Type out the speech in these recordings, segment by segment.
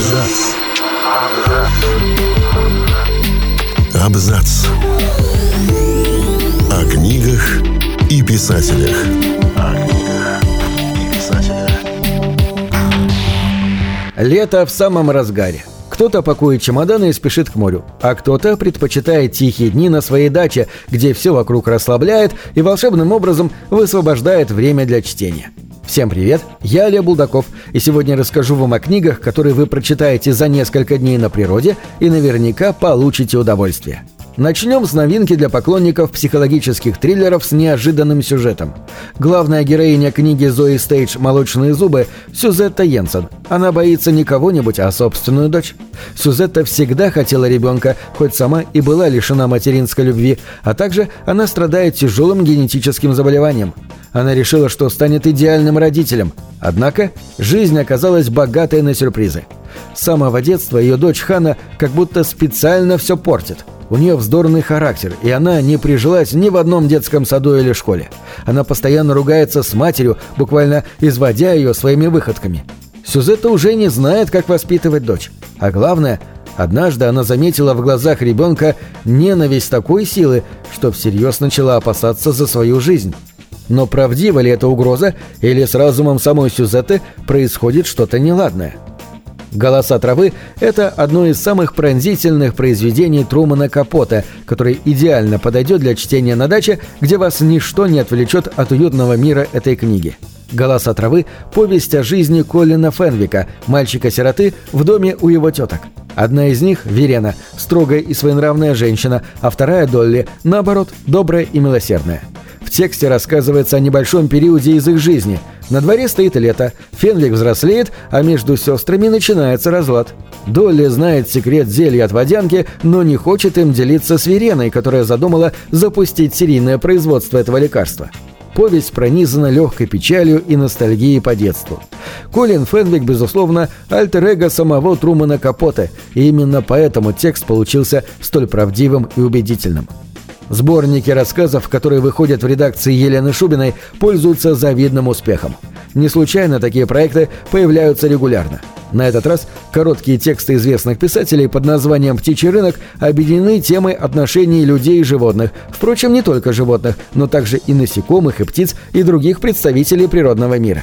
Абзац. Абзац. О книгах и писателях. О книгах и писателях. Лето в самом разгаре. Кто-то пакует чемоданы и спешит к морю, а кто-то предпочитает тихие дни на своей даче, где все вокруг расслабляет и волшебным образом высвобождает время для чтения. Всем привет, я Олег Булдаков, и сегодня расскажу вам о книгах, которые вы прочитаете за несколько дней на природе и наверняка получите удовольствие. Начнем с новинки для поклонников психологических триллеров с неожиданным сюжетом. Главная героиня книги Зои Стейдж «Молочные зубы» – Сюзетта Йенсен. Она боится не кого-нибудь, а собственную дочь. Сюзетта всегда хотела ребенка, хоть сама и была лишена материнской любви, а также она страдает тяжелым генетическим заболеванием. Она решила, что станет идеальным родителем. Однако жизнь оказалась богатой на сюрпризы. С самого детства ее дочь Хана как будто специально все портит. У нее вздорный характер, и она не прижилась ни в одном детском саду или школе. Она постоянно ругается с матерью, буквально изводя ее своими выходками. Сюзетта уже не знает, как воспитывать дочь. А главное, однажды она заметила в глазах ребенка ненависть такой силы, что всерьез начала опасаться за свою жизнь. Но правдива ли эта угроза, или с разумом самой Сюзетты происходит что-то неладное? «Голоса травы» — это одно из самых пронзительных произведений Трумана Капота, которое идеально подойдет для чтения на даче, где вас ничто не отвлечет от уютного мира этой книги. «Голоса травы» — повесть о жизни Колина Фенвика, мальчика-сироты, в доме у его теток. Одна из них, Верена, строгая и своенравная женщина, а вторая, Долли, наоборот, добрая и милосердная. Тексте рассказывается о небольшом периоде из их жизни. На дворе стоит лето, Фенвик взрослеет, а между сестрами начинается разлад. Долли знает секрет зелья от водянки, но не хочет им делиться с Вереной, которая задумала запустить серийное производство этого лекарства. Повесть пронизана легкой печалью и ностальгией по детству. Колин Фенвик, безусловно, альтер-эго самого Трумана Капоте, и именно поэтому текст получился столь правдивым и убедительным. Сборники рассказов, которые выходят в редакции Елены Шубиной, пользуются завидным успехом. Не случайно такие проекты появляются регулярно. На этот раз короткие тексты известных писателей под названием «Птичий рынок» объединены темой отношений людей и животных, впрочем, не только животных, но также и насекомых, и птиц, и других представителей природного мира.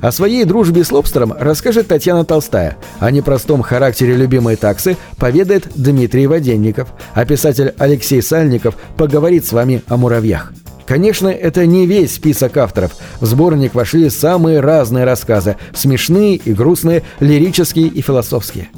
О своей дружбе с лобстером расскажет Татьяна Толстая. О непростом характере любимой таксы поведает Дмитрий Воденников, а писатель Алексей Сальников поговорит с вами о муравьях. Конечно, это не весь список авторов. В сборник вошли самые разные рассказы – смешные и грустные, лирические и философские.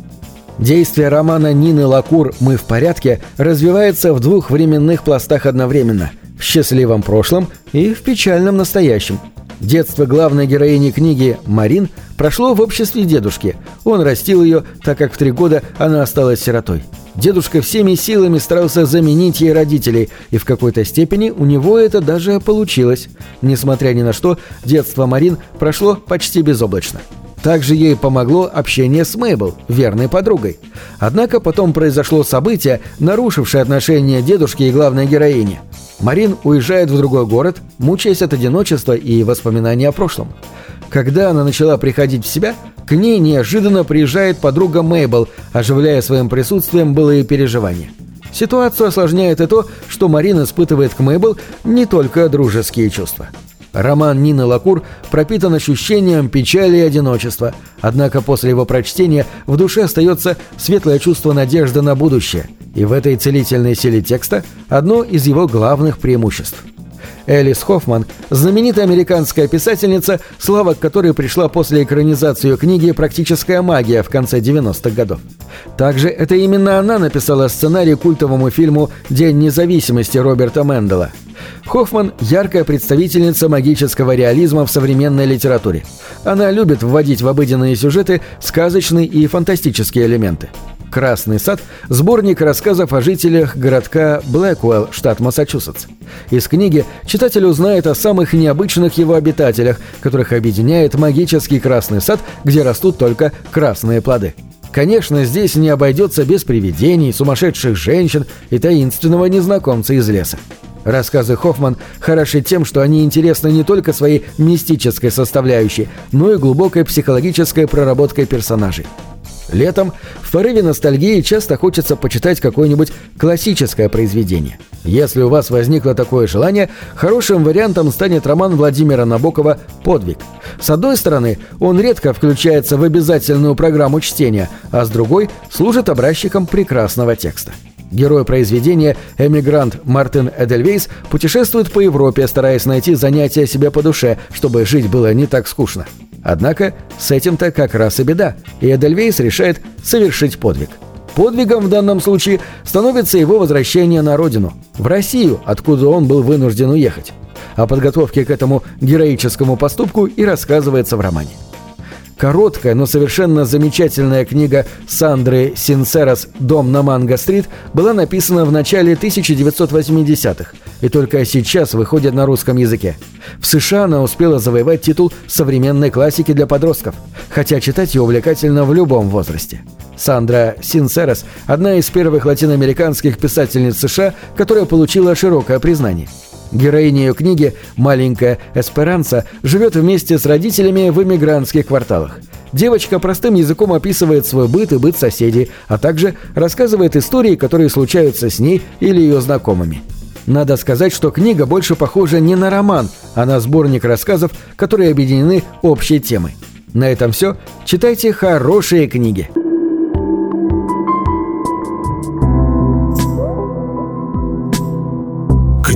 Действие романа Нины Лакур «Мы в порядке» развивается в двух временных пластах одновременно – в счастливом прошлом и в печальном настоящем – Детство главной героини книги, Марин, прошло в обществе дедушки. Он растил ее, так как в три года она осталась сиротой. Дедушка всеми силами старался заменить ей родителей, и в какой-то степени у него это даже получилось. Несмотря ни на что, детство Марин прошло почти безоблачно. Также ей помогло общение с Мейбл, верной подругой. Однако потом произошло событие, нарушившее отношения дедушки и главной героини. Марин уезжает в другой город, мучаясь от одиночества и воспоминаний о прошлом. Когда она начала приходить в себя, к ней неожиданно приезжает подруга Мейбл, оживляя своим присутствием былые переживания. Ситуацию осложняет и то, что Марин испытывает к Мейбл не только дружеские чувства. Роман Нины Лакур пропитан ощущением печали и одиночества, однако после его прочтения в душе остается светлое чувство надежды на будущее, и в этой целительной силе текста одно из его главных преимуществ. Элис Хоффман – знаменитая американская писательница, слава которой пришла после экранизации книги «Практическая магия» в конце 90-х годов. Также это именно она написала сценарий культовому фильму «День независимости» Роберта Мэндела – Хоффман – яркая представительница магического реализма в современной литературе. Она любит вводить в обыденные сюжеты сказочные и фантастические элементы. «Красный сад» – сборник рассказов о жителях городка Блэквелл, штат Массачусетс. Из книги читатель узнает о самых необычных его обитателях, которых объединяет магический красный сад, где растут только красные плоды. Конечно, здесь не обойдется без привидений, сумасшедших женщин и таинственного незнакомца из леса. Рассказы Хоффман хороши тем, что они интересны не только своей мистической составляющей, но и глубокой психологической проработкой персонажей. Летом в порыве ностальгии часто хочется почитать какое-нибудь классическое произведение. Если у вас возникло такое желание, хорошим вариантом станет роман Владимира Набокова «Подвиг». С одной стороны, он редко включается в обязательную программу чтения, а с другой служит образчиком прекрасного текста. Герой произведения, эмигрант Мартин Эдельвейс, путешествует по Европе, стараясь найти занятия себе по душе, чтобы жить было не так скучно. Однако с этим-то как раз и беда, и Эдельвейс решает совершить подвиг. Подвигом в данном случае становится его возвращение на родину, в Россию, откуда он был вынужден уехать. О подготовке к этому героическому поступку и рассказывается в романе. Короткая, но совершенно замечательная книга Сандры Синсерос «Дом на Манго-стрит» была написана в начале 1980-х и только сейчас выходит на русском языке. В США она успела завоевать титул современной классики для подростков, хотя читать ее увлекательно в любом возрасте. Сандра Синсерос – одна из первых латиноамериканских писательниц США, которая получила широкое признание – Героиня ее книги, маленькая Эсперанца, живет вместе с родителями в эмигрантских кварталах. Девочка простым языком описывает свой быт и быт соседей, а также рассказывает истории, которые случаются с ней или ее знакомыми. Надо сказать, что книга больше похожа не на роман, а на сборник рассказов, которые объединены общей темой. На этом все. Читайте хорошие книги.